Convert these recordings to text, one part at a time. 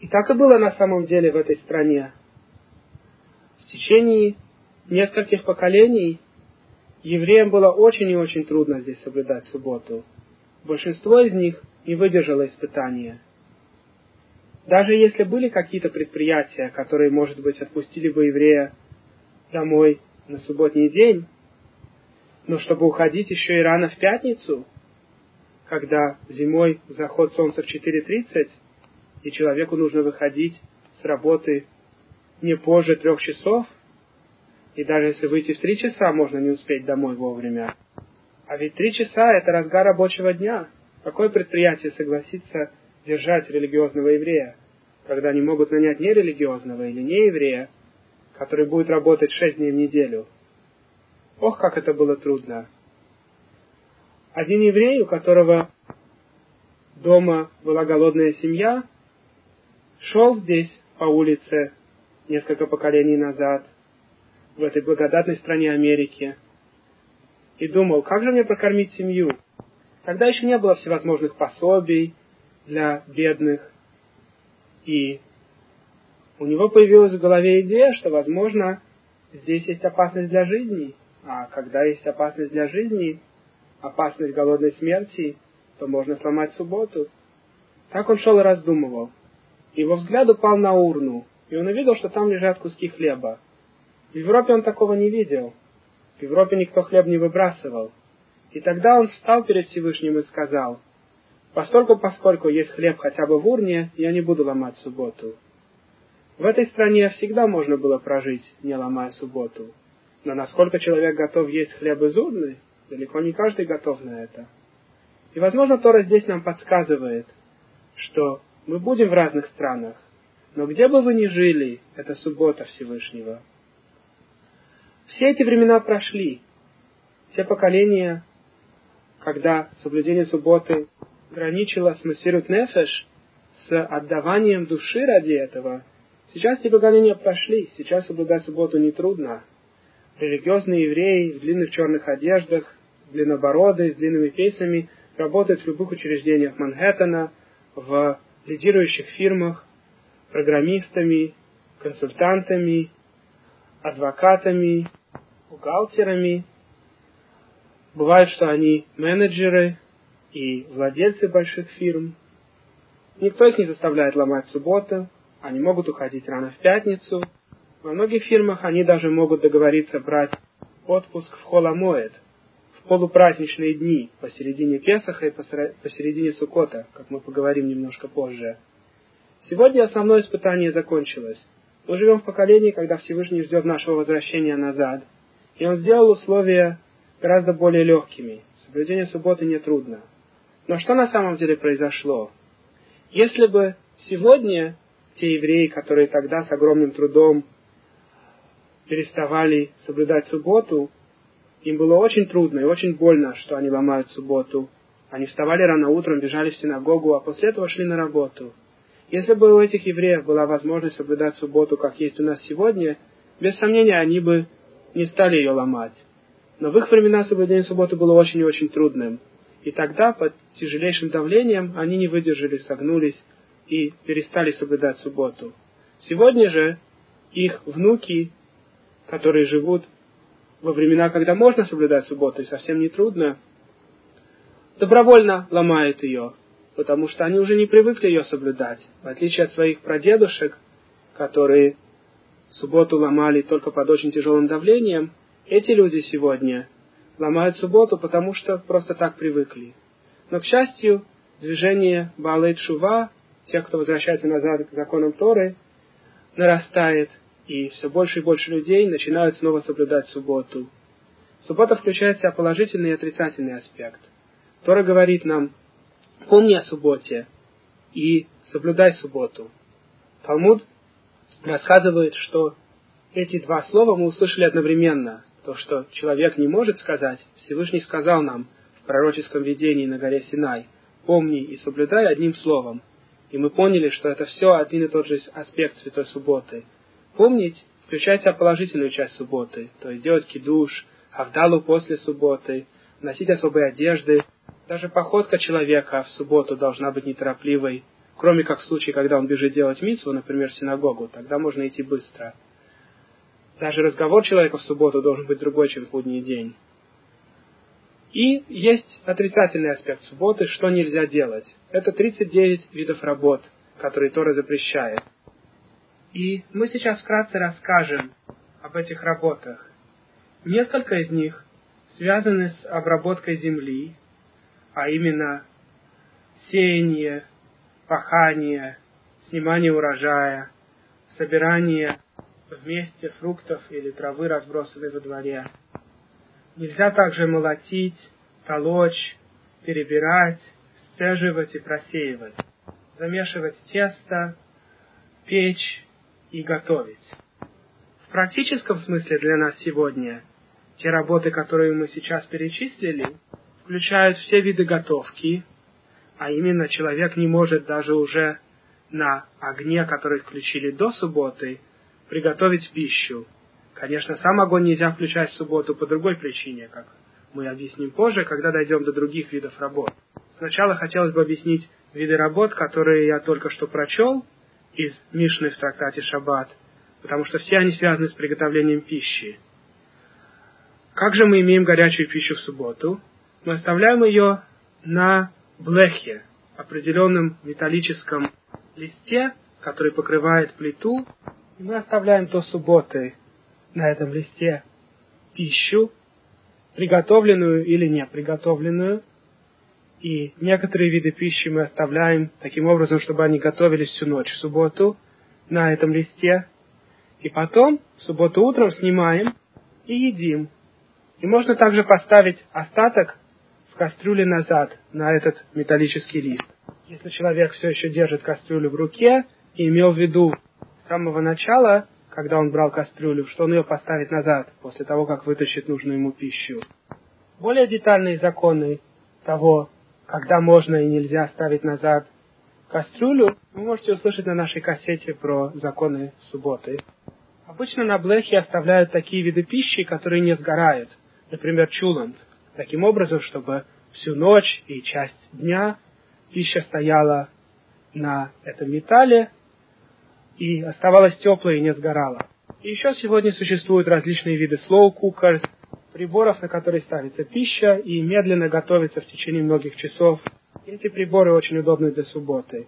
И так и было на самом деле в этой стране. В течение нескольких поколений евреям было очень и очень трудно здесь соблюдать субботу. Большинство из них не выдержало испытания. Даже если были какие-то предприятия, которые, может быть, отпустили бы еврея домой на субботний день, но чтобы уходить еще и рано в пятницу, когда зимой заход солнца в 4.30, и человеку нужно выходить с работы не позже трех часов, и даже если выйти в три часа, можно не успеть домой вовремя. А ведь три часа – это разгар рабочего дня. Какое предприятие согласится держать религиозного еврея, когда они могут нанять нерелигиозного или нееврея, который будет работать шесть дней в неделю? Ох, как это было трудно. Один еврей, у которого дома была голодная семья, шел здесь по улице несколько поколений назад, в этой благодатной стране Америки, и думал, как же мне прокормить семью? Тогда еще не было всевозможных пособий для бедных. И у него появилась в голове идея, что, возможно, здесь есть опасность для жизни. А когда есть опасность для жизни, опасность голодной смерти, то можно сломать субботу. Так он шел и раздумывал. Его взгляд упал на урну, и он увидел, что там лежат куски хлеба. В Европе он такого не видел. В Европе никто хлеб не выбрасывал. И тогда он встал перед Всевышним и сказал, «Постольку, поскольку есть хлеб хотя бы в урне, я не буду ломать субботу». В этой стране всегда можно было прожить, не ломая субботу. Но насколько человек готов есть хлеб из урны, далеко не каждый готов на это. И, возможно, Тора здесь нам подсказывает, что мы будем в разных странах, но где бы вы ни жили, это суббота Всевышнего. Все эти времена прошли. Те поколения когда соблюдение субботы граничило с Масирут Нефеш, с отдаванием души ради этого, сейчас эти поколения прошли, сейчас соблюдать субботу нетрудно. Религиозные евреи в длинных черных одеждах, длиннобородые, с длинными пейсами, работают в любых учреждениях Манхэттена, в лидирующих фирмах, программистами, консультантами, адвокатами, бухгалтерами, Бывает, что они менеджеры и владельцы больших фирм. Никто их не заставляет ломать субботу, они могут уходить рано в пятницу. Во многих фирмах они даже могут договориться брать отпуск в холомоэд, полупраздничные дни, посередине Песаха и посередине Сукота, как мы поговорим немножко позже. Сегодня основное испытание закончилось. Мы живем в поколении, когда Всевышний ждет нашего возвращения назад. И он сделал условия гораздо более легкими. Соблюдение субботы нетрудно. Но что на самом деле произошло? Если бы сегодня те евреи, которые тогда с огромным трудом переставали соблюдать субботу, им было очень трудно и очень больно, что они ломают субботу. Они вставали рано утром, бежали в синагогу, а после этого шли на работу. Если бы у этих евреев была возможность соблюдать субботу, как есть у нас сегодня, без сомнения, они бы не стали ее ломать. Но в их времена соблюдение субботы было очень и очень трудным. И тогда, под тяжелейшим давлением, они не выдержали, согнулись и перестали соблюдать субботу. Сегодня же их внуки, которые живут во времена, когда можно соблюдать субботу, и совсем не трудно, добровольно ломают ее, потому что они уже не привыкли ее соблюдать. В отличие от своих прадедушек, которые субботу ломали только под очень тяжелым давлением, эти люди сегодня ломают субботу, потому что просто так привыкли. Но, к счастью, движение Балейт Шува, тех, кто возвращается назад к законам Торы, нарастает, и все больше и больше людей начинают снова соблюдать субботу. Суббота включает в себя положительный и отрицательный аспект. Тора говорит нам, помни о субботе и соблюдай субботу. Талмуд рассказывает, что эти два слова мы услышали одновременно то, что человек не может сказать, Всевышний сказал нам в пророческом видении на горе Синай, помни и соблюдай одним словом. И мы поняли, что это все один и тот же аспект Святой Субботы. Помнить включать в себя положительную часть субботы, то есть делать кидуш, авдалу после субботы, носить особые одежды. Даже походка человека в субботу должна быть неторопливой. кроме как в случае, когда он бежит делать митсву, например, в синагогу, тогда можно идти быстро. Даже разговор человека в субботу должен быть другой, чем в будний день. И есть отрицательный аспект субботы, что нельзя делать. Это 39 видов работ, которые Тора запрещает. И мы сейчас вкратце расскажем об этих работах. Несколько из них связаны с обработкой земли, а именно сеяние, пахание, снимание урожая, собирание вместе фруктов или травы, разбросанной во дворе. Нельзя также молотить, толочь, перебирать, сцеживать и просеивать, замешивать тесто, печь и готовить. В практическом смысле для нас сегодня те работы, которые мы сейчас перечислили, включают все виды готовки, а именно человек не может даже уже на огне, который включили до субботы, приготовить пищу. Конечно, сам огонь нельзя включать в субботу по другой причине, как мы объясним позже, когда дойдем до других видов работ. Сначала хотелось бы объяснить виды работ, которые я только что прочел из Мишны в трактате Шаббат, потому что все они связаны с приготовлением пищи. Как же мы имеем горячую пищу в субботу? Мы оставляем ее на блехе, определенном металлическом листе, который покрывает плиту, и мы оставляем до субботы на этом листе пищу, приготовленную или не приготовленную, и некоторые виды пищи мы оставляем таким образом, чтобы они готовились всю ночь в субботу на этом листе, и потом в субботу утром снимаем и едим. И можно также поставить остаток в кастрюле назад на этот металлический лист. Если человек все еще держит кастрюлю в руке и имел в виду с самого начала, когда он брал кастрюлю, что он ее поставит назад после того, как вытащит нужную ему пищу. Более детальные законы того, когда можно и нельзя ставить назад кастрюлю, вы можете услышать на нашей кассете про законы субботы. Обычно на блехе оставляют такие виды пищи, которые не сгорают, например, чулант, таким образом, чтобы всю ночь и часть дня пища стояла на этом металле, и оставалась теплой и не сгорала. И еще сегодня существуют различные виды slow cookers, приборов, на которые ставится пища и медленно готовится в течение многих часов. Эти приборы очень удобны для субботы.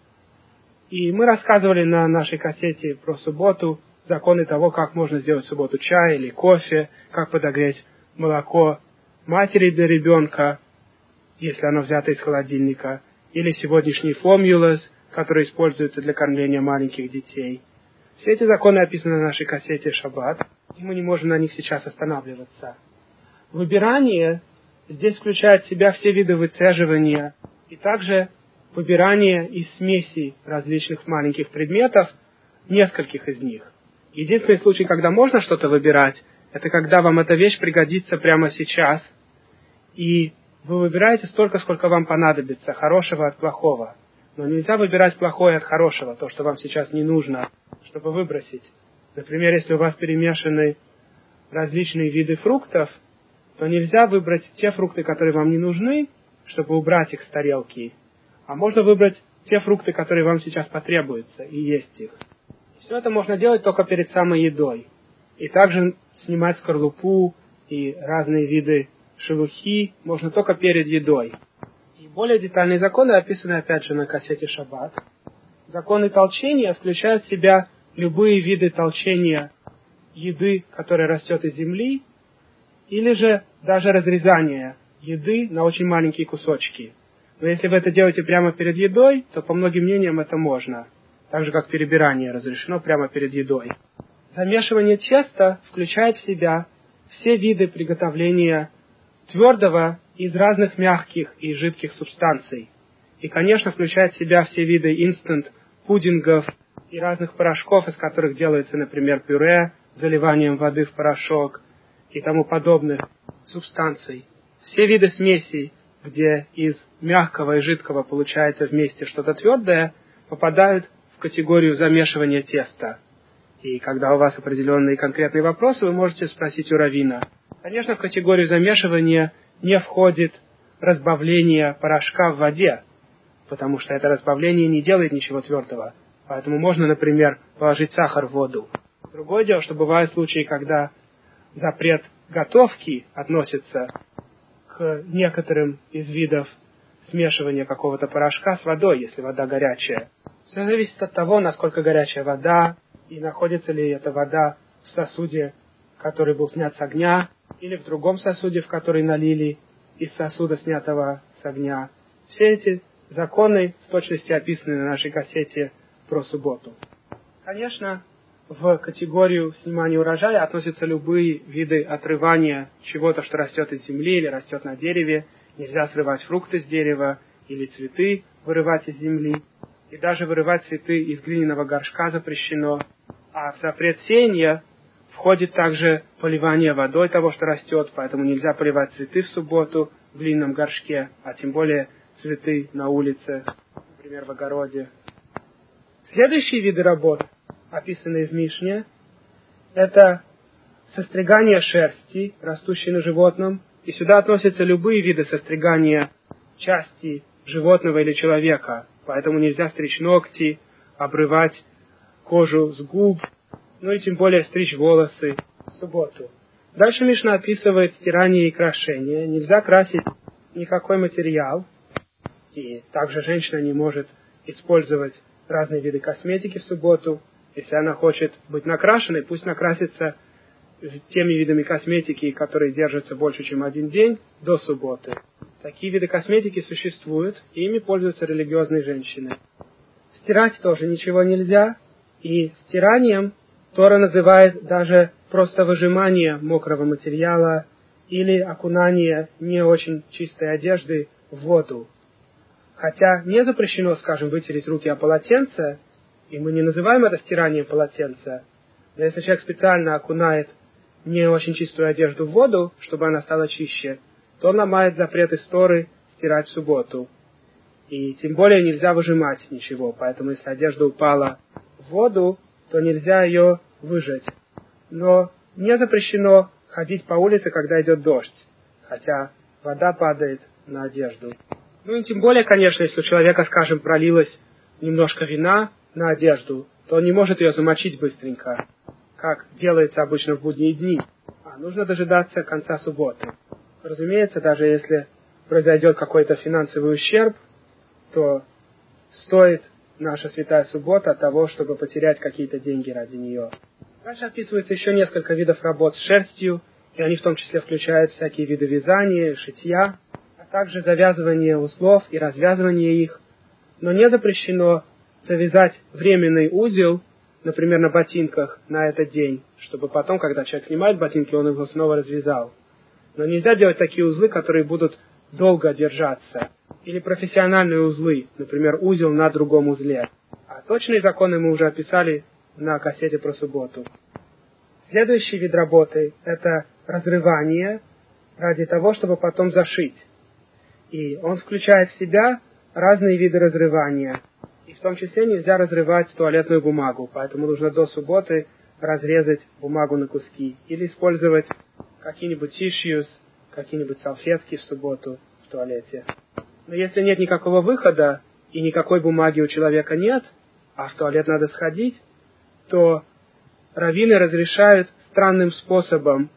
И мы рассказывали на нашей кассете про субботу законы того, как можно сделать субботу чай или кофе, как подогреть молоко матери для ребенка, если оно взято из холодильника, или сегодняшний формулас, которые используются для кормления маленьких детей. Все эти законы описаны на нашей кассете «Шаббат», и мы не можем на них сейчас останавливаться. Выбирание здесь включает в себя все виды выцеживания и также выбирание из смесей различных маленьких предметов, нескольких из них. Единственный случай, когда можно что-то выбирать, это когда вам эта вещь пригодится прямо сейчас, и вы выбираете столько, сколько вам понадобится, хорошего от плохого. Но нельзя выбирать плохое от хорошего, то, что вам сейчас не нужно, чтобы выбросить. Например, если у вас перемешаны различные виды фруктов, то нельзя выбрать те фрукты, которые вам не нужны, чтобы убрать их с тарелки, а можно выбрать те фрукты, которые вам сейчас потребуются, и есть их. Все это можно делать только перед самой едой. И также снимать скорлупу и разные виды шелухи можно только перед едой. Более детальные законы описаны опять же на кассете Шаббат. Законы толчения включают в себя любые виды толчения еды, которая растет из земли, или же даже разрезание еды на очень маленькие кусочки. Но если вы это делаете прямо перед едой, то по многим мнениям это можно. Так же, как перебирание разрешено прямо перед едой. Замешивание теста включает в себя все виды приготовления твердого из разных мягких и жидких субстанций. И, конечно, включает в себя все виды инстант, пудингов и разных порошков, из которых делается, например, пюре, заливанием воды в порошок и тому подобных субстанций. Все виды смесей, где из мягкого и жидкого получается вместе что-то твердое, попадают в категорию замешивания теста. И когда у вас определенные конкретные вопросы, вы можете спросить у Равина. Конечно, в категорию замешивания не входит разбавление порошка в воде. потому что это разбавление не делает ничего твердого. Поэтому можно, например, положить сахар в воду. Другое дело, что бывают случаи, когда запрет готовки относится к некоторым из видов смешивания какого-то порошка с водой, если вода горячая. Все зависит от того, насколько горячая вода, и находится ли эта вода в сосуде, который был снят с огня, или в другом сосуде, в который налили из сосуда, снятого с огня. Все эти законы в точности описаны на нашей кассете про субботу. Конечно, в категорию снимания урожая относятся любые виды отрывания чего-то, что растет из земли или растет на дереве. Нельзя срывать фрукты с дерева или цветы вырывать из земли. И даже вырывать цветы из глиняного горшка запрещено. А в запрет сеяния входит также поливание водой того, что растет, поэтому нельзя поливать цветы в субботу в глиняном горшке, а тем более цветы на улице, например, в огороде. Следующие виды работ, описанные в Мишне, это состригание шерсти, растущей на животном, и сюда относятся любые виды состригания части животного или человека, поэтому нельзя стричь ногти, обрывать кожу с губ, ну и тем более стричь волосы в субботу. Дальше Мишна описывает стирание и крашение. Нельзя красить никакой материал, и также женщина не может использовать разные виды косметики в субботу. Если она хочет быть накрашенной, пусть накрасится теми видами косметики, которые держатся больше, чем один день, до субботы. Такие виды косметики существуют, и ими пользуются религиозные женщины. Стирать тоже ничего нельзя, и стиранием Тора называет даже просто выжимание мокрого материала или окунание не очень чистой одежды в воду. Хотя не запрещено, скажем, вытереть руки о полотенце, и мы не называем это стиранием полотенца, но если человек специально окунает не очень чистую одежду в воду, чтобы она стала чище, то он ломает запрет истории стирать в субботу. И тем более нельзя выжимать ничего, поэтому если одежда упала в воду, то нельзя ее выжать. Но не запрещено ходить по улице, когда идет дождь, хотя вода падает на одежду. Ну и тем более, конечно, если у человека, скажем, пролилось немножко вина на одежду, то он не может ее замочить быстренько, как делается обычно в будние дни. А нужно дожидаться конца субботы. Разумеется, даже если произойдет какой-то финансовый ущерб, то стоит наша святая суббота от того, чтобы потерять какие-то деньги ради нее. Дальше описывается еще несколько видов работ с шерстью, и они в том числе включают всякие виды вязания, шитья, также завязывание узлов и развязывание их, но не запрещено завязать временный узел, например, на ботинках на этот день, чтобы потом, когда человек снимает ботинки, он его снова развязал. Но нельзя делать такие узлы, которые будут долго держаться. Или профессиональные узлы, например, узел на другом узле. А точные законы мы уже описали на кассете про субботу. Следующий вид работы – это разрывание ради того, чтобы потом зашить. И он включает в себя разные виды разрывания. И в том числе нельзя разрывать туалетную бумагу, поэтому нужно до субботы разрезать бумагу на куски. Или использовать какие-нибудь tissues, какие-нибудь салфетки в субботу в туалете. Но если нет никакого выхода, и никакой бумаги у человека нет, а в туалет надо сходить, то раввины разрешают странным способом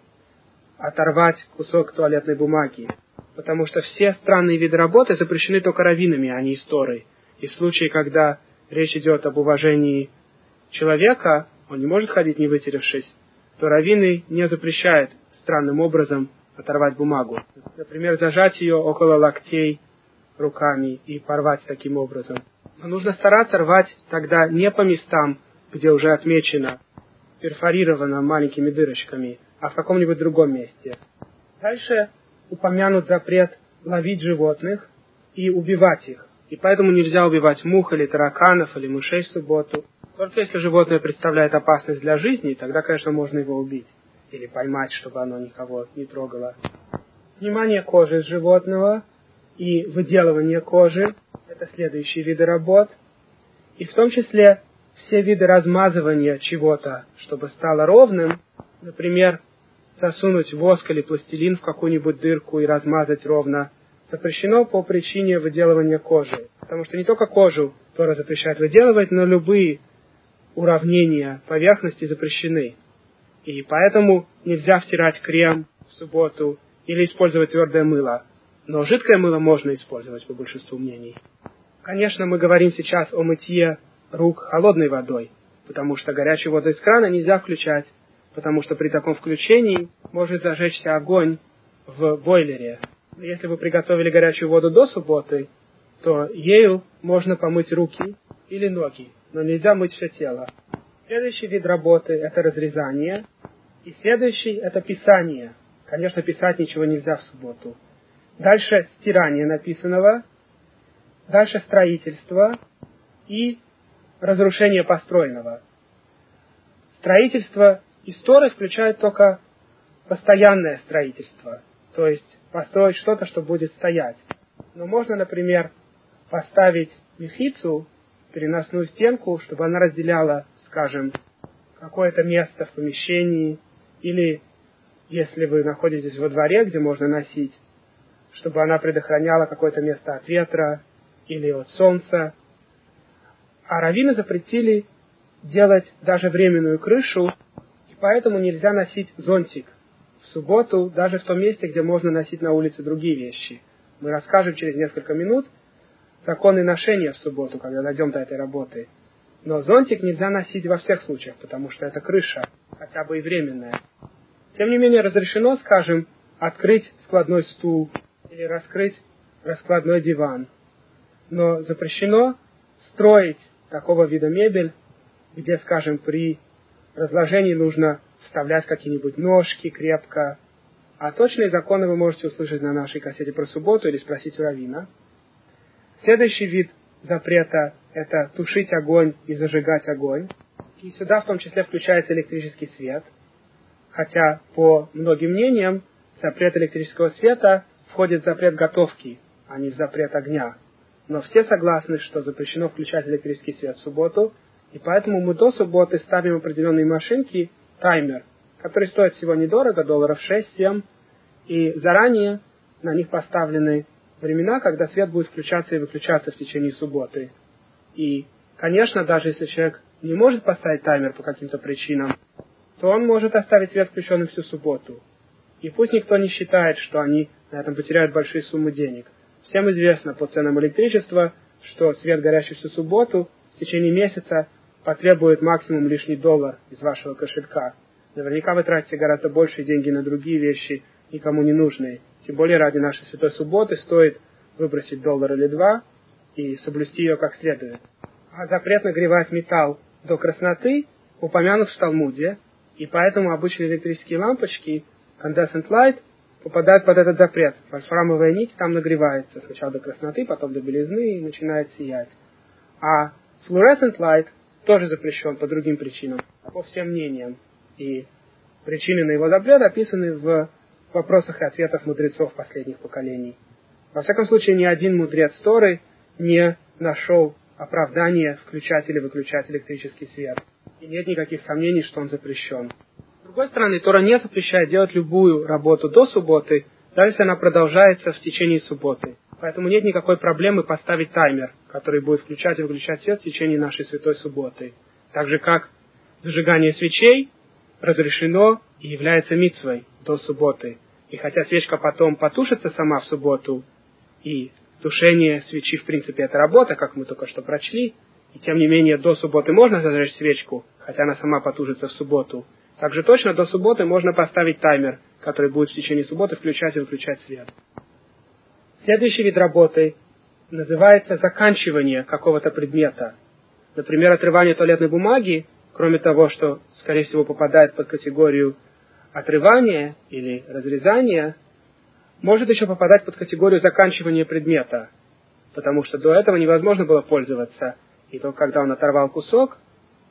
оторвать кусок туалетной бумаги потому что все странные виды работы запрещены только раввинами, а не историей. И в случае, когда речь идет об уважении человека, он не может ходить не вытеревшись, то раввины не запрещают странным образом оторвать бумагу. Например, зажать ее около локтей руками и порвать таким образом. Но нужно стараться рвать тогда не по местам, где уже отмечено, перфорировано маленькими дырочками, а в каком-нибудь другом месте. Дальше упомянут запрет ловить животных и убивать их. И поэтому нельзя убивать мух или тараканов или мышей в субботу. Только если животное представляет опасность для жизни, тогда, конечно, можно его убить. Или поймать, чтобы оно никого не трогало. Снимание кожи с животного и выделывание кожи – это следующие виды работ. И в том числе все виды размазывания чего-то, чтобы стало ровным. Например, засунуть воск или пластилин в какую-нибудь дырку и размазать ровно запрещено по причине выделывания кожи. Потому что не только кожу Тора запрещает выделывать, но любые уравнения поверхности запрещены. И поэтому нельзя втирать крем в субботу или использовать твердое мыло. Но жидкое мыло можно использовать по большинству мнений. Конечно, мы говорим сейчас о мытье рук холодной водой, потому что горячую воду из крана нельзя включать, потому что при таком включении может зажечься огонь в бойлере. Если вы приготовили горячую воду до субботы, то ею можно помыть руки или ноги, но нельзя мыть все тело. Следующий вид работы – это разрезание. И следующий – это писание. Конечно, писать ничего нельзя в субботу. Дальше стирание написанного. Дальше строительство и разрушение построенного. Строительство истории включает только постоянное строительство, то есть построить что-то, что будет стоять. Но можно, например, поставить мехицу, переносную стенку, чтобы она разделяла, скажем, какое-то место в помещении, или если вы находитесь во дворе, где можно носить, чтобы она предохраняла какое-то место от ветра или от солнца. А раввины запретили делать даже временную крышу, и поэтому нельзя носить зонтик в субботу, даже в том месте, где можно носить на улице другие вещи. Мы расскажем через несколько минут – законы ношения в субботу, когда дойдем до этой работы. Но зонтик нельзя носить во всех случаях, потому что это крыша, хотя бы и временная. Тем не менее, разрешено, скажем, открыть складной стул или раскрыть раскладной диван. Но запрещено строить такого вида мебель, где, скажем, при разложении нужно вставлять какие-нибудь ножки крепко. А точные законы вы можете услышать на нашей кассете про субботу или спросить у Равина. Следующий вид запрета – это тушить огонь и зажигать огонь. И сюда в том числе включается электрический свет. Хотя, по многим мнениям, запрет электрического света входит в запрет готовки, а не в запрет огня. Но все согласны, что запрещено включать электрический свет в субботу, и поэтому мы до субботы ставим определенные машинки, таймер, который стоит всего недорого, долларов 6-7, и заранее на них поставлены времена, когда свет будет включаться и выключаться в течение субботы. И, конечно, даже если человек не может поставить таймер по каким-то причинам, то он может оставить свет включенным всю субботу. И пусть никто не считает, что они на этом потеряют большие суммы денег. Всем известно по ценам электричества, что свет, горящий всю субботу, в течение месяца потребует максимум лишний доллар из вашего кошелька. Наверняка вы тратите гораздо большие деньги на другие вещи, никому не нужные. Тем более ради нашей святой субботы стоит выбросить доллар или два и соблюсти ее как следует. А запрет нагревать металл до красноты упомянут в Талмуде, и поэтому обычные электрические лампочки, condensant light, попадают под этот запрет. Вольфрамовая нить там нагревается сначала до красноты, потом до белизны и начинает сиять. А fluorescent light тоже запрещен по другим причинам, по всем мнениям. И причины на его запрет описаны в вопросах и ответах мудрецов последних поколений. Во всяком случае, ни один мудрец Торы не нашел оправдания включать или выключать электрический свет. И нет никаких сомнений, что он запрещен. С другой стороны, Тора не запрещает делать любую работу до субботы, даже если она продолжается в течение субботы. Поэтому нет никакой проблемы поставить таймер, который будет включать и выключать свет в течение нашей святой субботы. Так же, как зажигание свечей разрешено и является митцвой до субботы. И хотя свечка потом потушится сама в субботу, и тушение свечи, в принципе, это работа, как мы только что прочли, и тем не менее до субботы можно зажечь свечку, хотя она сама потушится в субботу. Также точно до субботы можно поставить таймер, который будет в течение субботы включать и выключать свет. Следующий вид работы называется заканчивание какого-то предмета. Например, отрывание туалетной бумаги, кроме того, что, скорее всего, попадает под категорию отрывание или разрезание может еще попадать под категорию заканчивания предмета, потому что до этого невозможно было пользоваться, и только когда он оторвал кусок,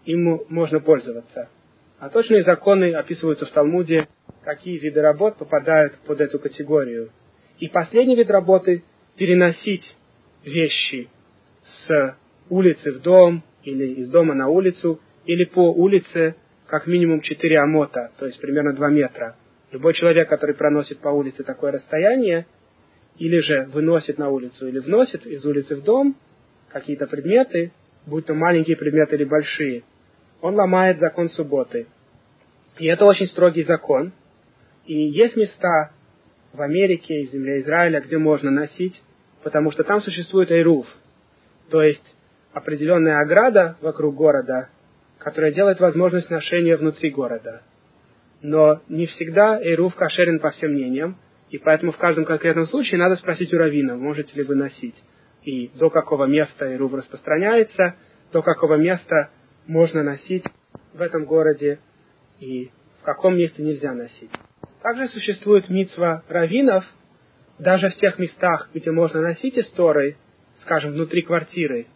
ему можно пользоваться. А точные законы описываются в Талмуде, какие виды работ попадают под эту категорию. И последний вид работы – переносить вещи с улицы в дом или из дома на улицу, или по улице как минимум 4 амота, то есть примерно 2 метра. Любой человек, который проносит по улице такое расстояние, или же выносит на улицу, или вносит из улицы в дом какие-то предметы, будь то маленькие предметы или большие, он ломает закон субботы. И это очень строгий закон. И есть места в Америке и земле Израиля, где можно носить, потому что там существует эйруф, то есть определенная ограда вокруг города, которая делает возможность ношения внутри города. Но не всегда эйруф кошерен по всем мнениям, и поэтому в каждом конкретном случае надо спросить у раввина, можете ли вы носить. И до какого места эйруф распространяется, до какого места можно носить в этом городе, и в каком месте нельзя носить. Также существует митцва раввинов, даже в тех местах, где можно носить истории, скажем, внутри квартиры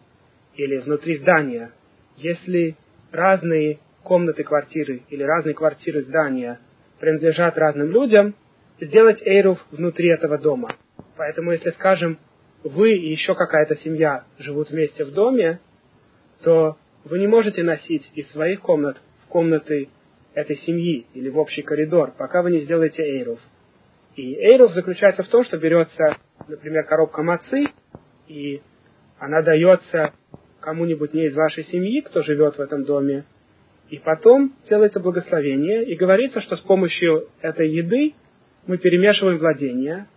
или внутри здания, если разные комнаты квартиры или разные квартиры здания принадлежат разным людям, сделать эйруф внутри этого дома. Поэтому, если, скажем, вы и еще какая-то семья живут вместе в доме, то вы не можете носить из своих комнат в комнаты этой семьи или в общий коридор, пока вы не сделаете эйруф. И эйруф заключается в том, что берется, например, коробка мацы, и она дается кому-нибудь не из вашей семьи, кто живет в этом доме, и потом делается благословение, и говорится, что с помощью этой еды мы перемешиваем владения,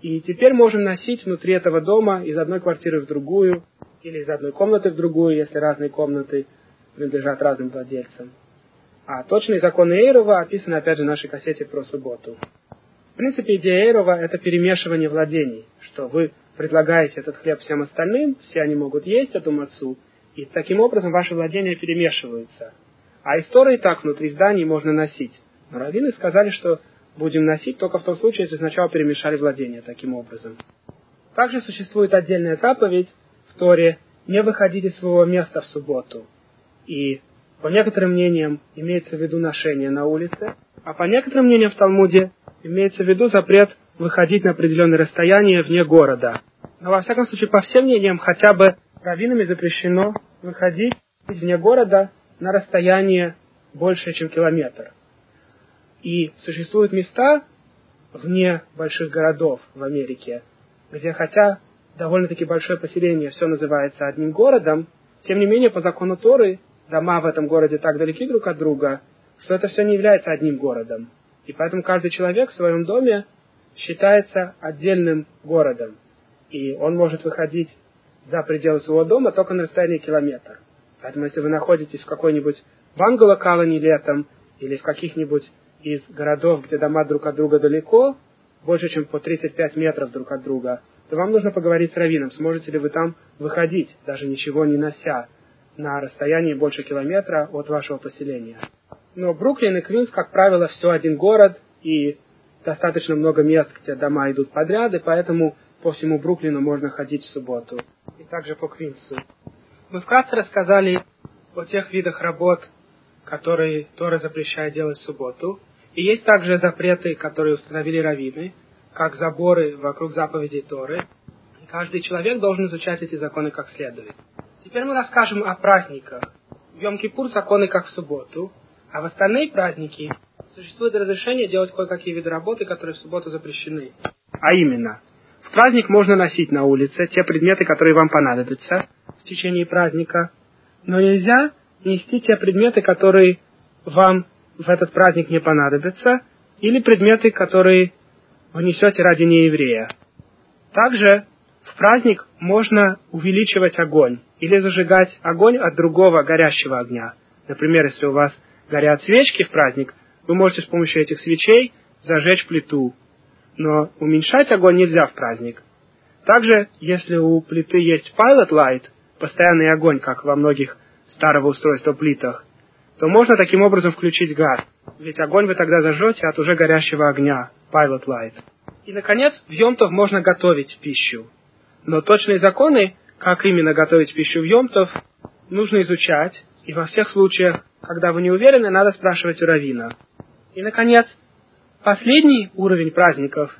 и теперь можем носить внутри этого дома из одной квартиры в другую, или из одной комнаты в другую, если разные комнаты принадлежат разным владельцам. А точные законы Эйрова описаны опять же в нашей кассете про субботу. В принципе, идея Эйрова – это перемешивание владений, что вы предлагаете этот хлеб всем остальным, все они могут есть эту мацу, и таким образом ваши владения перемешиваются. А истории так внутри зданий можно носить. Но раввины сказали, что будем носить только в том случае, если сначала перемешали владения таким образом. Также существует отдельная заповедь в Торе не выходить из своего места в субботу. И по некоторым мнениям имеется в виду ношение на улице, а по некоторым мнениям в Талмуде имеется в виду запрет выходить на определенное расстояние вне города. Но во всяком случае, по всем мнениям, хотя бы раввинами запрещено выходить вне города на расстояние больше, чем километр. И существуют места вне больших городов в Америке, где хотя довольно-таки большое поселение все называется одним городом, тем не менее по закону Торы дома в этом городе так далеки друг от друга, что это все не является одним городом. И поэтому каждый человек в своем доме считается отдельным городом. И он может выходить за пределы своего дома только на расстоянии километра. Поэтому если вы находитесь в какой-нибудь Бангало-Калани летом или в каких-нибудь из городов, где дома друг от друга далеко, больше, чем по 35 метров друг от друга, то вам нужно поговорить с раввином, сможете ли вы там выходить, даже ничего не нося, на расстоянии больше километра от вашего поселения. Но Бруклин и Квинс, как правило, все один город, и достаточно много мест, где дома идут подряд, и поэтому по всему Бруклину можно ходить в субботу. И также по Квинсу. Мы вкратце рассказали о тех видах работ, которые Тора запрещает делать в субботу. И есть также запреты, которые установили раввины, как заборы вокруг заповедей Торы. И каждый человек должен изучать эти законы как следует. Теперь мы расскажем о праздниках. В Йом-Кипур законы как в субботу, а в остальные праздники существует разрешение делать кое-какие виды работы, которые в субботу запрещены. А именно, в праздник можно носить на улице те предметы, которые вам понадобятся в течение праздника, но нельзя нести те предметы, которые вам в этот праздник не понадобятся, или предметы, которые вы несете ради нееврея. Также в праздник можно увеличивать огонь или зажигать огонь от другого горящего огня. Например, если у вас горят свечки в праздник, вы можете с помощью этих свечей зажечь плиту. Но уменьшать огонь нельзя в праздник. Также, если у плиты есть pilot light, постоянный огонь, как во многих старого устройства плитах, то можно таким образом включить газ. Ведь огонь вы тогда зажжете от уже горящего огня, pilot light. И, наконец, в Йомтов можно готовить пищу. Но точные законы, как именно готовить пищу в Йомтов, нужно изучать, и во всех случаях, когда вы не уверены, надо спрашивать у равина. И, наконец, последний уровень праздников,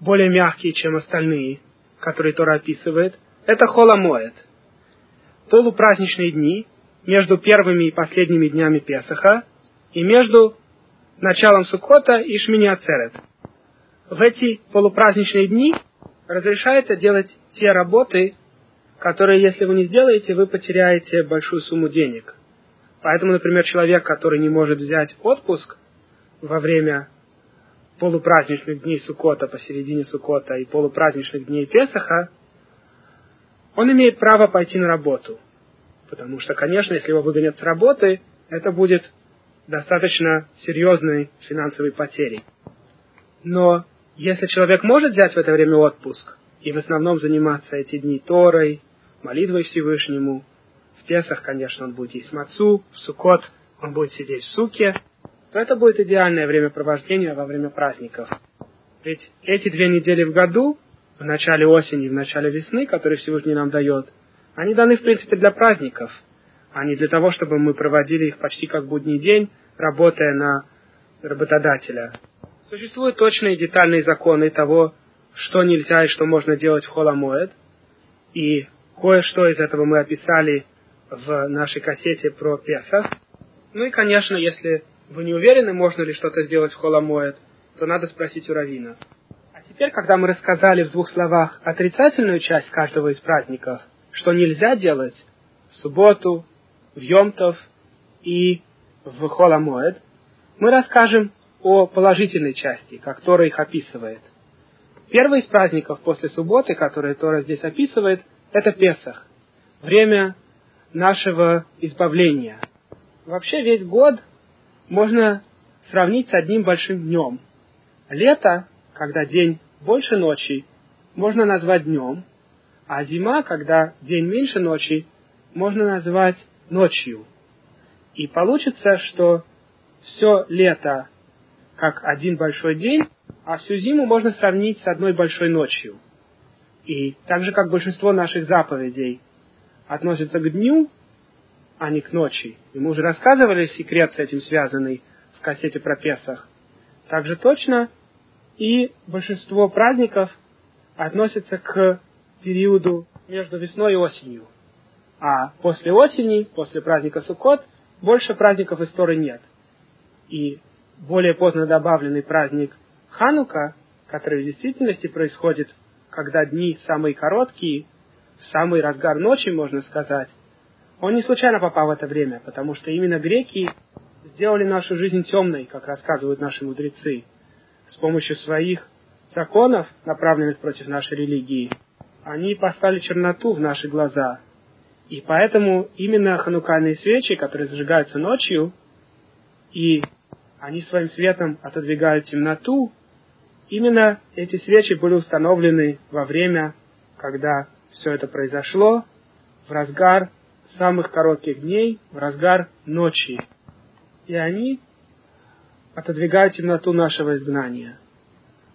более мягкий, чем остальные, которые Тора описывает, это холомоет. Полупраздничные дни между первыми и последними днями Песаха и между началом Суккота и Шмини Ацерет. В эти полупраздничные дни разрешается делать те работы, которые, если вы не сделаете, вы потеряете большую сумму денег. Поэтому, например, человек, который не может взять отпуск во время полупраздничных дней Сукота, посередине Сукота и полупраздничных дней Песаха, он имеет право пойти на работу. Потому что, конечно, если его выгонят с работы, это будет достаточно серьезной финансовой потерей. Но если человек может взять в это время отпуск и в основном заниматься эти дни Торой, молитвой Всевышнему, в Песах, конечно, он будет есть мацу, в Сукот он будет сидеть в суке, то это будет идеальное времяпровождение во время праздников. Ведь эти две недели в году, в начале осени и в начале весны, которые Всевышний нам дает, они даны, в принципе, для праздников, а не для того, чтобы мы проводили их почти как будний день, работая на работодателя. Существуют точные детальные законы того, что нельзя и что можно делать в Холамоэд, и кое-что из этого мы описали в нашей кассете про Песах. Ну и, конечно, если вы не уверены, можно ли что-то сделать в Холамоэд, то надо спросить у Равина. А теперь, когда мы рассказали в двух словах отрицательную часть каждого из праздников, что нельзя делать в субботу, в Йомтов и в Холамоэд, мы расскажем о положительной части, как Тора их описывает. Первый из праздников после субботы, который Тора здесь описывает, это Песах, время нашего избавления. Вообще весь год можно сравнить с одним большим днем. Лето, когда день больше ночи, можно назвать днем, а зима, когда день меньше ночи, можно назвать ночью. И получится, что все лето как один большой день, а всю зиму можно сравнить с одной большой ночью. И так же, как большинство наших заповедей относятся к дню, а не к ночи. И мы уже рассказывали секрет с этим связанный в кассете про Песах. Также точно и большинство праздников относятся к периоду между весной и осенью. А после осени, после праздника Суккот, больше праздников истории нет. И более поздно добавленный праздник Ханука, который в действительности происходит, когда дни самые короткие, в самый разгар ночи, можно сказать, он не случайно попал в это время, потому что именно греки сделали нашу жизнь темной, как рассказывают наши мудрецы, с помощью своих законов, направленных против нашей религии. Они поставили черноту в наши глаза. И поэтому именно ханукальные свечи, которые зажигаются ночью, и они своим светом отодвигают темноту, именно эти свечи были установлены во время, когда все это произошло, в разгар самых коротких дней, в разгар ночи. И они отодвигают темноту нашего изгнания.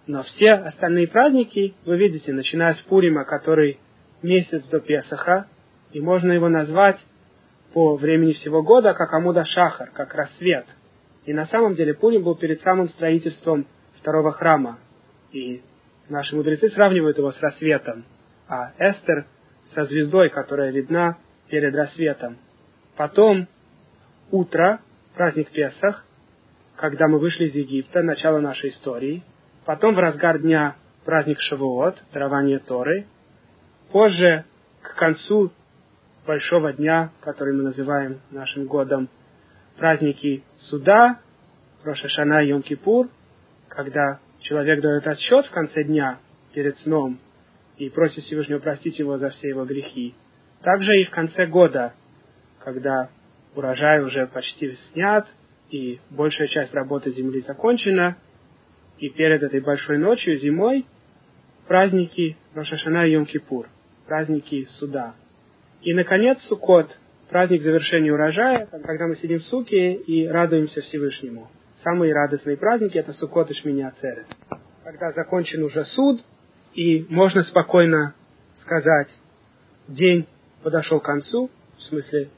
Но все остальные праздники, вы видите, начиная с Пурима, который месяц до Песаха, и можно его назвать по времени всего года как Амуда Шахар, как рассвет. И на самом деле Пурим был перед самым строительством второго храма. И наши мудрецы сравнивают его с рассветом, а Эстер со звездой, которая видна перед рассветом. Потом утро, праздник Песах, когда мы вышли из Египта, начало нашей истории. Потом в разгар дня праздник Шавуот, дарование Торы. Позже, к концу большого дня, который мы называем нашим годом, праздники суда, Рошашана и Йом-Кипур, когда человек дает отсчет в конце дня перед сном и просит Всевышнего простить его за все его грехи. Также и в конце года, когда урожай уже почти снят, и большая часть работы земли закончена, и перед этой большой ночью, зимой, праздники Рошашана и Йом-Кипур, праздники суда. И, наконец, Суккот, праздник завершения урожая, когда мы сидим в суке и радуемся Всевышнему. Самые радостные праздники – это Суккот и Шмини Ацерет. Когда закончен уже суд, и можно спокойно сказать, день подошел к концу, в смысле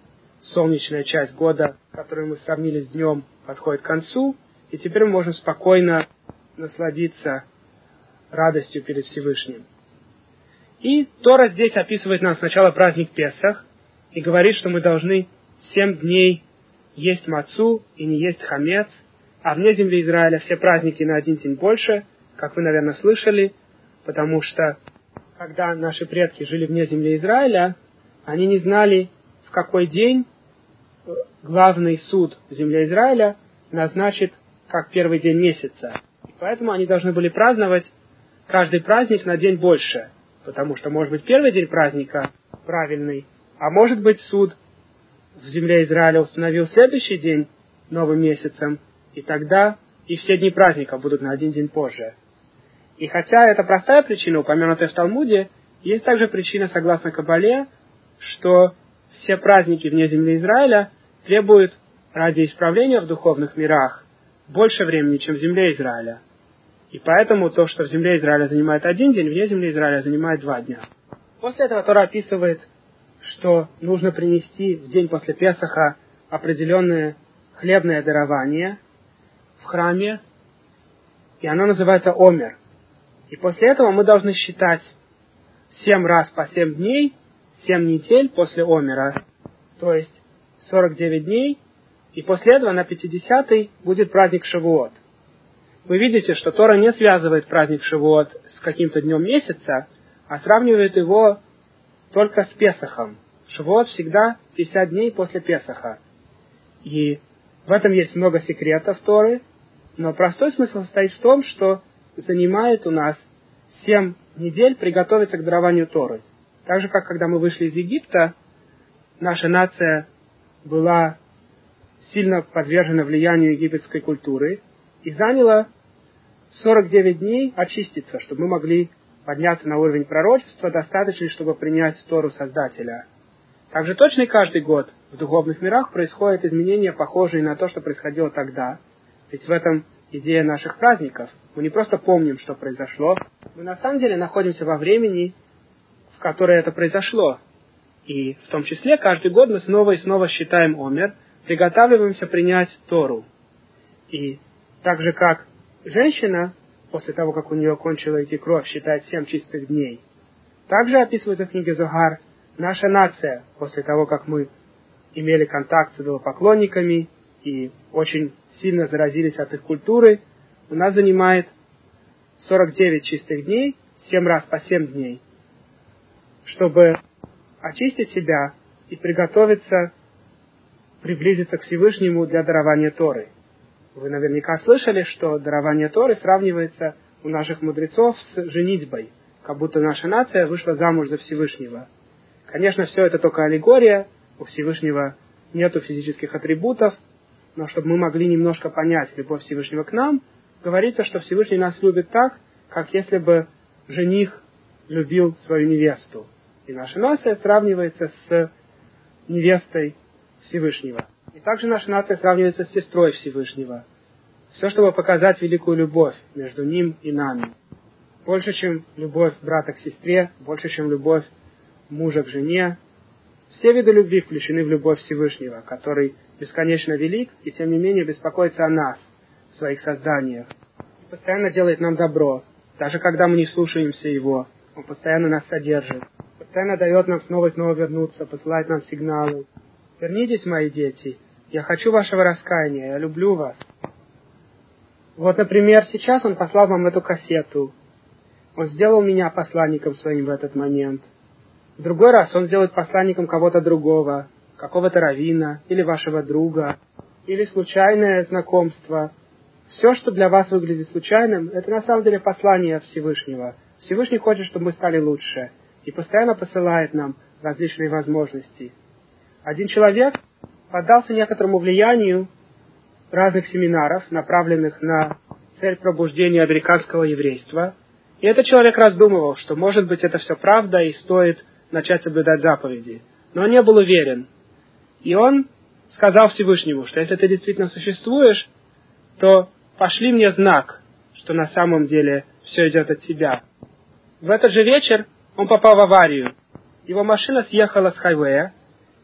солнечная часть года, которую мы сравнили с днем, подходит к концу, и теперь мы можем спокойно насладиться радостью перед Всевышним. И Тора здесь описывает нам сначала праздник Песах и говорит, что мы должны семь дней есть мацу и не есть хамец, а вне земли Израиля все праздники на один день больше, как вы, наверное, слышали, потому что когда наши предки жили вне земли Израиля, они не знали, в какой день э, главный суд в земле Израиля назначит как первый день месяца. И поэтому они должны были праздновать каждый праздник на день больше, потому что может быть первый день праздника правильный, а может быть суд в земле Израиля установил следующий день новым месяцем, и тогда и все дни праздника будут на один день позже. И хотя это простая причина, упомянутая в Талмуде, есть также причина, согласно Кабале, что все праздники вне земли Израиля требуют ради исправления в духовных мирах больше времени, чем в земле Израиля. И поэтому то, что в земле Израиля занимает один день, вне земли Израиля занимает два дня. После этого Тора описывает, что нужно принести в день после Песаха определенное хлебное дарование храме, и оно называется Омер. И после этого мы должны считать семь раз по семь дней, семь недель после Омера, то есть 49 дней, и после этого на 50-й будет праздник Шавуот. Вы видите, что Тора не связывает праздник Шавуот с каким-то днем месяца, а сравнивает его только с Песахом. Шавуот всегда 50 дней после Песаха. И в этом есть много секретов Торы, но простой смысл состоит в том, что занимает у нас 7 недель приготовиться к дарованию Торы. Так же, как когда мы вышли из Египта, наша нация была сильно подвержена влиянию египетской культуры и заняла 49 дней очиститься, чтобы мы могли подняться на уровень пророчества, достаточно, чтобы принять Тору Создателя. Также точно и каждый год в духовных мирах происходят изменения, похожие на то, что происходило тогда. Ведь в этом идея наших праздников. Мы не просто помним, что произошло, мы на самом деле находимся во времени, в которое это произошло. И в том числе каждый год мы снова и снова считаем Омер, приготавливаемся принять Тору. И так же как женщина, после того, как у нее кончила идти кровь, считает семь чистых дней, также описывается в книге Зухар наша нация, после того, как мы имели контакт с идолопоклонниками и очень сильно заразились от их культуры, у нас занимает 49 чистых дней, 7 раз по 7 дней, чтобы очистить себя и приготовиться приблизиться к Всевышнему для дарования Торы. Вы наверняка слышали, что дарование Торы сравнивается у наших мудрецов с женитьбой, как будто наша нация вышла замуж за Всевышнего. Конечно, все это только аллегория, у Всевышнего нет физических атрибутов, но чтобы мы могли немножко понять любовь Всевышнего к нам, говорится, что Всевышний нас любит так, как если бы жених любил свою невесту. И наша нация сравнивается с невестой Всевышнего. И также наша нация сравнивается с сестрой Всевышнего. Все, чтобы показать великую любовь между ним и нами. Больше, чем любовь брата к сестре, больше, чем любовь мужа к жене. Все виды любви включены в любовь Всевышнего, который бесконечно велик и тем не менее беспокоится о нас, в своих созданиях. И постоянно делает нам добро, даже когда мы не слушаемся Его. Он постоянно нас содержит. Постоянно дает нам снова и снова вернуться, посылает нам сигналы. Вернитесь, мои дети. Я хочу вашего раскаяния. Я люблю вас. Вот, например, сейчас он послал вам эту кассету. Он сделал меня посланником своим в этот момент. В другой раз он сделает посланником кого-то другого, какого-то равина или вашего друга, или случайное знакомство. Все, что для вас выглядит случайным, это на самом деле послание Всевышнего. Всевышний хочет, чтобы мы стали лучше, и постоянно посылает нам различные возможности. Один человек поддался некоторому влиянию разных семинаров, направленных на цель пробуждения американского еврейства. И этот человек раздумывал, что, может быть, это все правда и стоит начать соблюдать заповеди. Но он не был уверен. И он сказал Всевышнему, что если ты действительно существуешь, то пошли мне знак, что на самом деле все идет от тебя. В этот же вечер он попал в аварию. Его машина съехала с хайвея,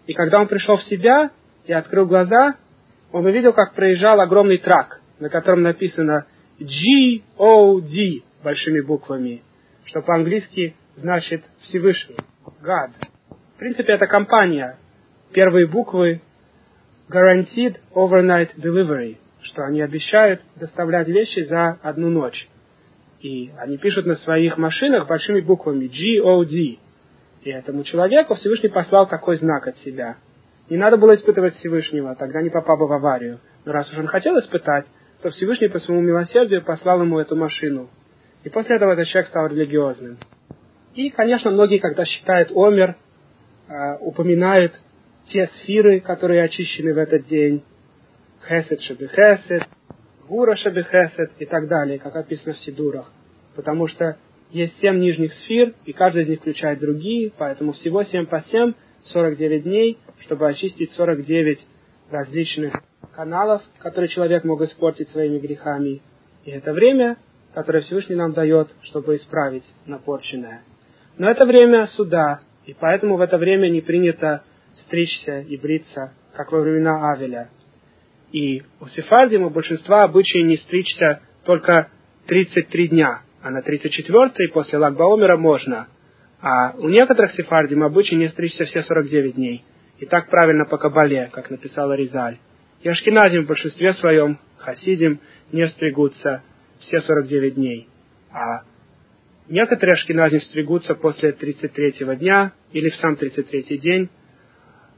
и когда он пришел в себя и открыл глаза, он увидел, как проезжал огромный трак, на котором написано G-O-D большими буквами, что по-английски значит Всевышний, God. В принципе, это компания. Первые буквы Guaranteed Overnight Delivery, что они обещают доставлять вещи за одну ночь. И они пишут на своих машинах большими буквами G-O-D. И этому человеку Всевышний послал такой знак от себя. Не надо было испытывать Всевышнего, тогда не попал бы в аварию. Но раз уж он хотел испытать, то Всевышний по своему милосердию послал ему эту машину. И после этого этот человек стал религиозным. И, конечно, многие, когда считают Омер, э, упоминают те сферы, которые очищены в этот день. Хесед шебе хесед, гура шебе хесед и так далее, как описано в Сидурах. Потому что есть семь нижних сфер, и каждая из них включает другие, поэтому всего семь по семь, 49 дней, чтобы очистить 49 различных каналов, которые человек мог испортить своими грехами. И это время, которое Всевышний нам дает, чтобы исправить напорченное. Но это время суда, и поэтому в это время не принято стричься и бриться, как во времена Авеля. И у Сефардима большинства обычаи не стричься только 33 дня, а на 34-й после Лагбаомера можно. А у некоторых сефардим обычай не стричься все 49 дней. И так правильно по Кабале, как написала Ризаль. И в большинстве своем, хасидим, не стригутся все 49 дней. А некоторые ашкеназим стригутся после 33-го дня или в сам 33-й день,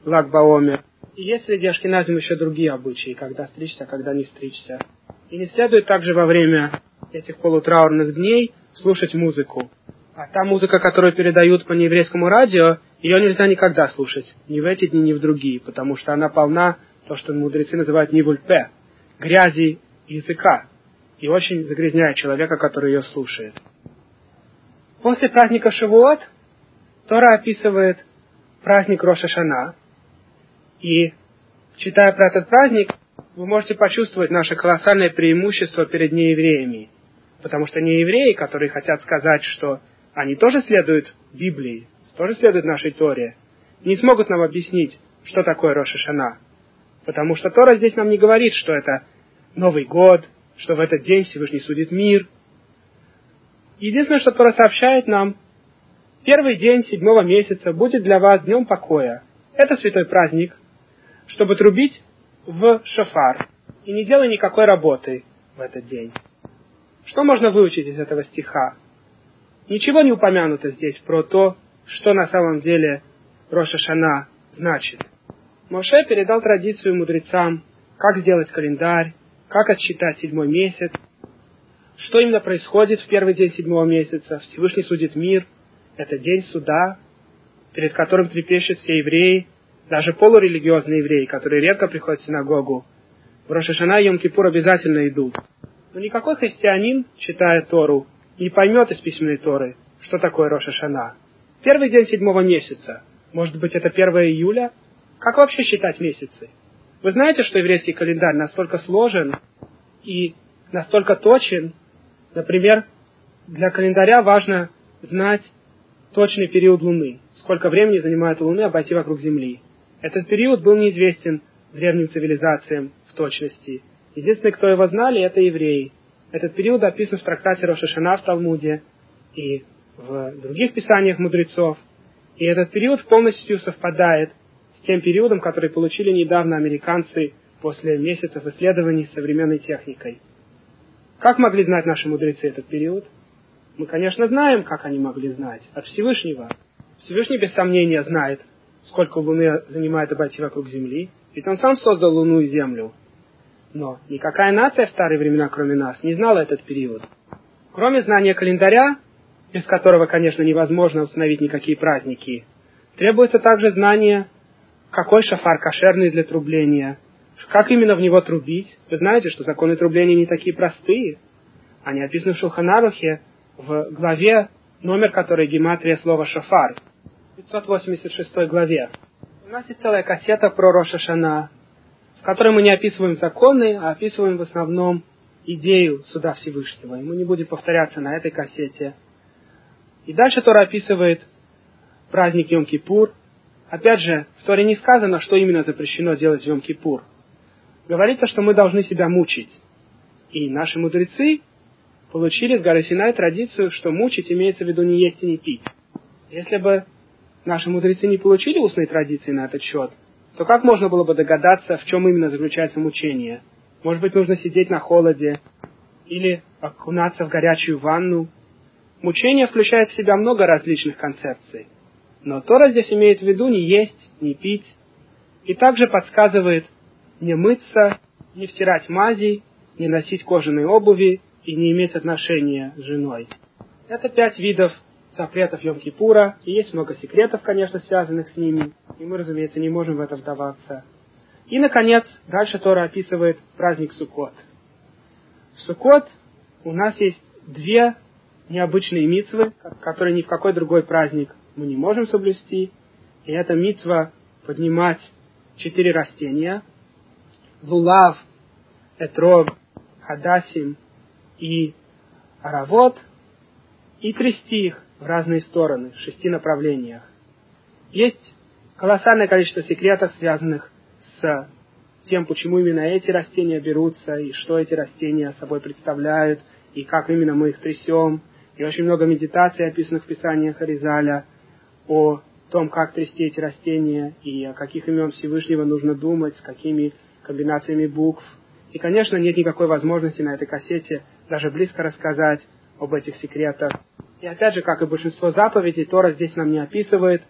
Лагбаомер. И есть среди ашкеназим еще другие обычаи, когда стричься, а когда не стричься. И не следует также во время этих полутраурных дней слушать музыку. А та музыка, которую передают по нееврейскому радио, ее нельзя никогда слушать, ни в эти дни, ни в другие, потому что она полна, то, что мудрецы называют нивульпе, грязи языка, и очень загрязняет человека, который ее слушает. После праздника Шавуот Тора описывает праздник Роша Шана, и читая про этот праздник, вы можете почувствовать наше колоссальное преимущество перед неевреями. Потому что неевреи, которые хотят сказать, что они тоже следуют Библии, тоже следуют нашей Торе, не смогут нам объяснить, что такое Роша Шана. Потому что Тора здесь нам не говорит, что это Новый год, что в этот день Всевышний судит мир. Единственное, что Тора сообщает нам, первый день седьмого месяца будет для вас днем покоя. Это святой праздник, чтобы трубить в шофар и не делай никакой работы в этот день. Что можно выучить из этого стиха? Ничего не упомянуто здесь про то, что на самом деле Роша Шана значит. Моше передал традицию мудрецам, как сделать календарь, как отсчитать седьмой месяц, что именно происходит в первый день седьмого месяца. Всевышний судит мир. Это день суда, перед которым трепещут все евреи, даже полурелигиозные евреи, которые редко приходят в синагогу, в Рошашана и Йом-Кипур обязательно идут. Но никакой христианин, читая Тору, не поймет из письменной Торы, что такое Рошашана. Первый день седьмого месяца. Может быть, это 1 июля? Как вообще считать месяцы? Вы знаете, что еврейский календарь настолько сложен и настолько точен. Например, для календаря важно знать точный период Луны, сколько времени занимает у Луны обойти вокруг Земли. Этот период был неизвестен древним цивилизациям в точности. Единственные, кто его знали, это евреи. Этот период описан в трактате Рошашана в Талмуде и в других писаниях мудрецов. И этот период полностью совпадает с тем периодом, который получили недавно американцы после месяцев исследований современной техникой. Как могли знать наши мудрецы этот период? Мы, конечно, знаем, как они могли знать. От Всевышнего. Всевышний, без сомнения, знает, сколько Луны занимает обойти вокруг Земли, ведь он сам создал Луну и Землю. Но никакая нация в старые времена, кроме нас, не знала этот период. Кроме знания календаря, без которого, конечно, невозможно установить никакие праздники, требуется также знание, какой шафар кошерный для трубления, как именно в него трубить. Вы знаете, что законы трубления не такие простые. Они описаны в Шулханарухе в главе, номер которой гематрия слова шафар – 586 главе. У нас есть целая кассета про Роша Шана, в которой мы не описываем законы, а описываем в основном идею суда Всевышнего. И мы не будем повторяться на этой кассете. И дальше Тора описывает праздник Йом-Кипур. Опять же, в Торе не сказано, что именно запрещено делать в Йом-Кипур. Говорится, что мы должны себя мучить. И наши мудрецы получили с горы Синай традицию, что мучить имеется в виду не есть и не пить. Если бы наши мудрецы не получили устной традиции на этот счет, то как можно было бы догадаться, в чем именно заключается мучение? Может быть, нужно сидеть на холоде, или окунаться в горячую ванну. Мучение включает в себя много различных концепций. Но Тора здесь имеет в виду не есть, не пить, и также подсказывает не мыться, не втирать мази, не носить кожаные обуви и не иметь отношения с женой. Это пять видов запретов Йом-Кипура, и есть много секретов, конечно, связанных с ними, и мы, разумеется, не можем в это вдаваться. И, наконец, дальше Тора описывает праздник Суккот. В Суккот у нас есть две необычные митвы, которые ни в какой другой праздник мы не можем соблюсти. И это митва поднимать четыре растения. Лулав, Этрог, Хадасим и Аравот. И трясти их в разные стороны, в шести направлениях. Есть колоссальное количество секретов, связанных с тем, почему именно эти растения берутся, и что эти растения собой представляют, и как именно мы их трясем. И очень много медитаций, описанных в Писаниях Аризаля, о том, как трясти эти растения, и о каких имен Всевышнего нужно думать, с какими комбинациями букв. И, конечно, нет никакой возможности на этой кассете даже близко рассказать об этих секретах. И опять же, как и большинство заповедей, Тора здесь нам не описывает,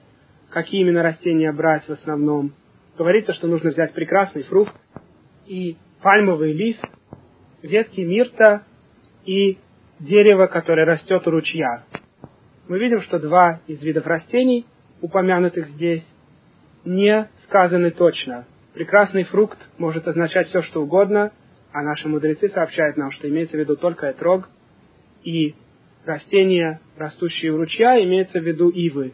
какие именно растения брать в основном. Говорится, что нужно взять прекрасный фрукт и пальмовый лист, ветки мирта и дерево, которое растет у ручья. Мы видим, что два из видов растений, упомянутых здесь, не сказаны точно. Прекрасный фрукт может означать все, что угодно, а наши мудрецы сообщают нам, что имеется в виду только этрог, и растения, растущие у ручья, имеется в виду ивы.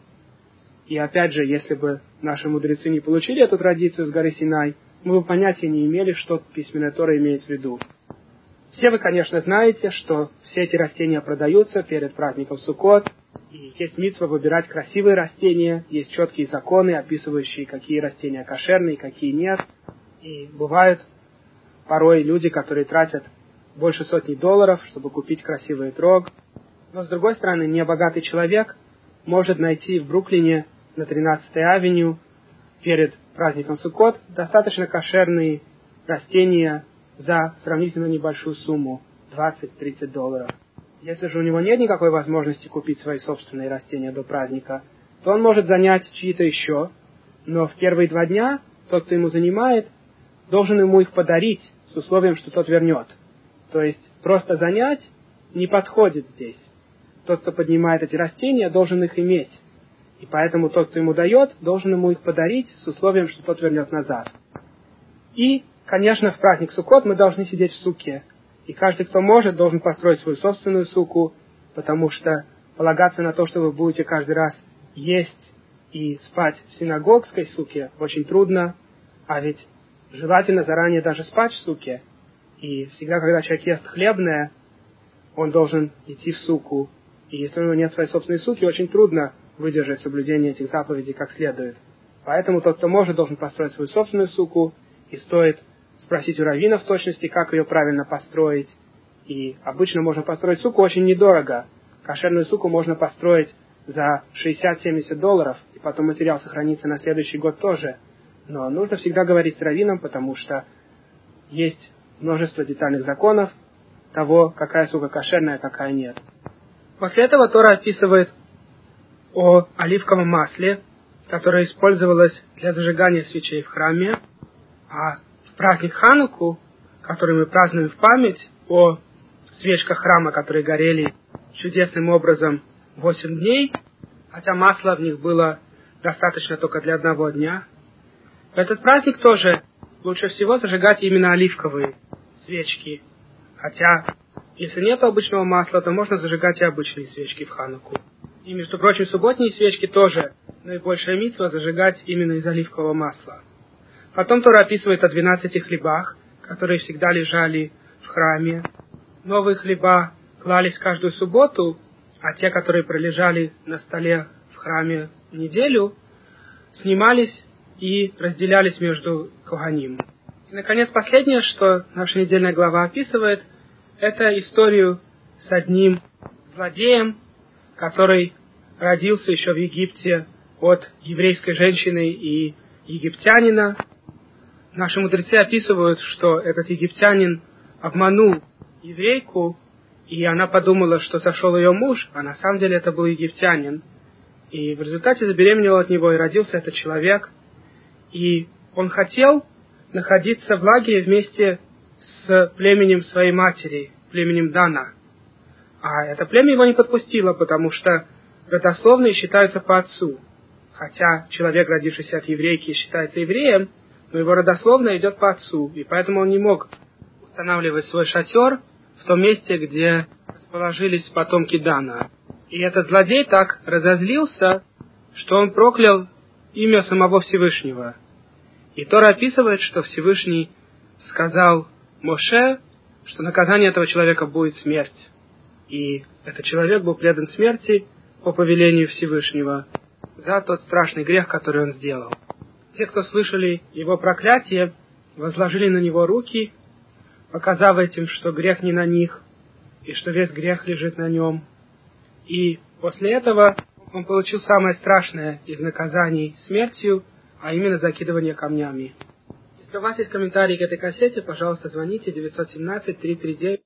И опять же, если бы наши мудрецы не получили эту традицию с горы Синай, мы бы понятия не имели, что письменная Тора имеет в виду. Все вы, конечно, знаете, что все эти растения продаются перед праздником Суккот, есть митва выбирать красивые растения, есть четкие законы, описывающие, какие растения кошерные, какие нет. И бывают порой люди, которые тратят больше сотни долларов, чтобы купить красивый трог. Но, с другой стороны, небогатый человек может найти в Бруклине на 13-й авеню перед праздником Суккот достаточно кошерные растения за сравнительно небольшую сумму 20-30 долларов. Если же у него нет никакой возможности купить свои собственные растения до праздника, то он может занять чьи-то еще, но в первые два дня тот, кто ему занимает, должен ему их подарить с условием, что тот вернет. То есть просто занять не подходит здесь. Тот, кто поднимает эти растения, должен их иметь. И поэтому тот, кто ему дает, должен ему их подарить с условием, что тот вернет назад. И, конечно, в праздник Суккот мы должны сидеть в суке. И каждый, кто может, должен построить свою собственную суку, потому что полагаться на то, что вы будете каждый раз есть и спать в синагогской суке, очень трудно, а ведь желательно заранее даже спать в суке. И всегда, когда человек ест хлебное, он должен идти в суку. И если у него нет своей собственной суки, очень трудно выдержать соблюдение этих заповедей как следует. Поэтому тот, кто может, должен построить свою собственную суку, и стоит спросить у раввина в точности, как ее правильно построить. И обычно можно построить суку очень недорого. Кошерную суку можно построить за 60-70 долларов, и потом материал сохранится на следующий год тоже. Но нужно всегда говорить с раввином, потому что есть множество детальных законов того, какая сука кошерная, а какая нет. После этого Тора описывает о оливковом масле, которое использовалось для зажигания свечей в храме, а праздник Хануку, который мы празднуем в память о свечках храма, которые горели чудесным образом 8 дней, хотя масла в них было достаточно только для одного дня. Этот праздник тоже лучше всего зажигать именно оливковые свечки. Хотя, если нет обычного масла, то можно зажигать и обычные свечки в Хануку. И, между прочим, субботние свечки тоже наибольшая митва зажигать именно из оливкового масла. Потом Тора описывает о двенадцати хлебах, которые всегда лежали в храме. Новые хлеба клались каждую субботу, а те, которые пролежали на столе в храме неделю, снимались и разделялись между Коганим. И, наконец, последнее, что наша недельная глава описывает, это историю с одним злодеем, который родился еще в Египте от еврейской женщины и египтянина. Наши мудрецы описывают, что этот египтянин обманул еврейку, и она подумала, что сошел ее муж, а на самом деле это был египтянин. И в результате забеременела от него, и родился этот человек. И он хотел находиться в лагере вместе с племенем своей матери, племенем Дана. А это племя его не подпустило, потому что родословные считаются по отцу. Хотя человек, родившийся от еврейки, считается евреем, но его родословная идет по отцу, и поэтому он не мог устанавливать свой шатер в том месте, где расположились потомки Дана. И этот злодей так разозлился, что он проклял имя самого Всевышнего. И Тора описывает, что Всевышний сказал Моше, что наказание этого человека будет смерть. И этот человек был предан смерти по повелению Всевышнего за тот страшный грех, который он сделал. Те, кто слышали его проклятие, возложили на него руки, показав этим, что грех не на них, и что весь грех лежит на нем. И после этого он получил самое страшное из наказаний смертью, а именно закидывание камнями. Если у вас есть комментарии к этой кассете, пожалуйста, звоните 917 339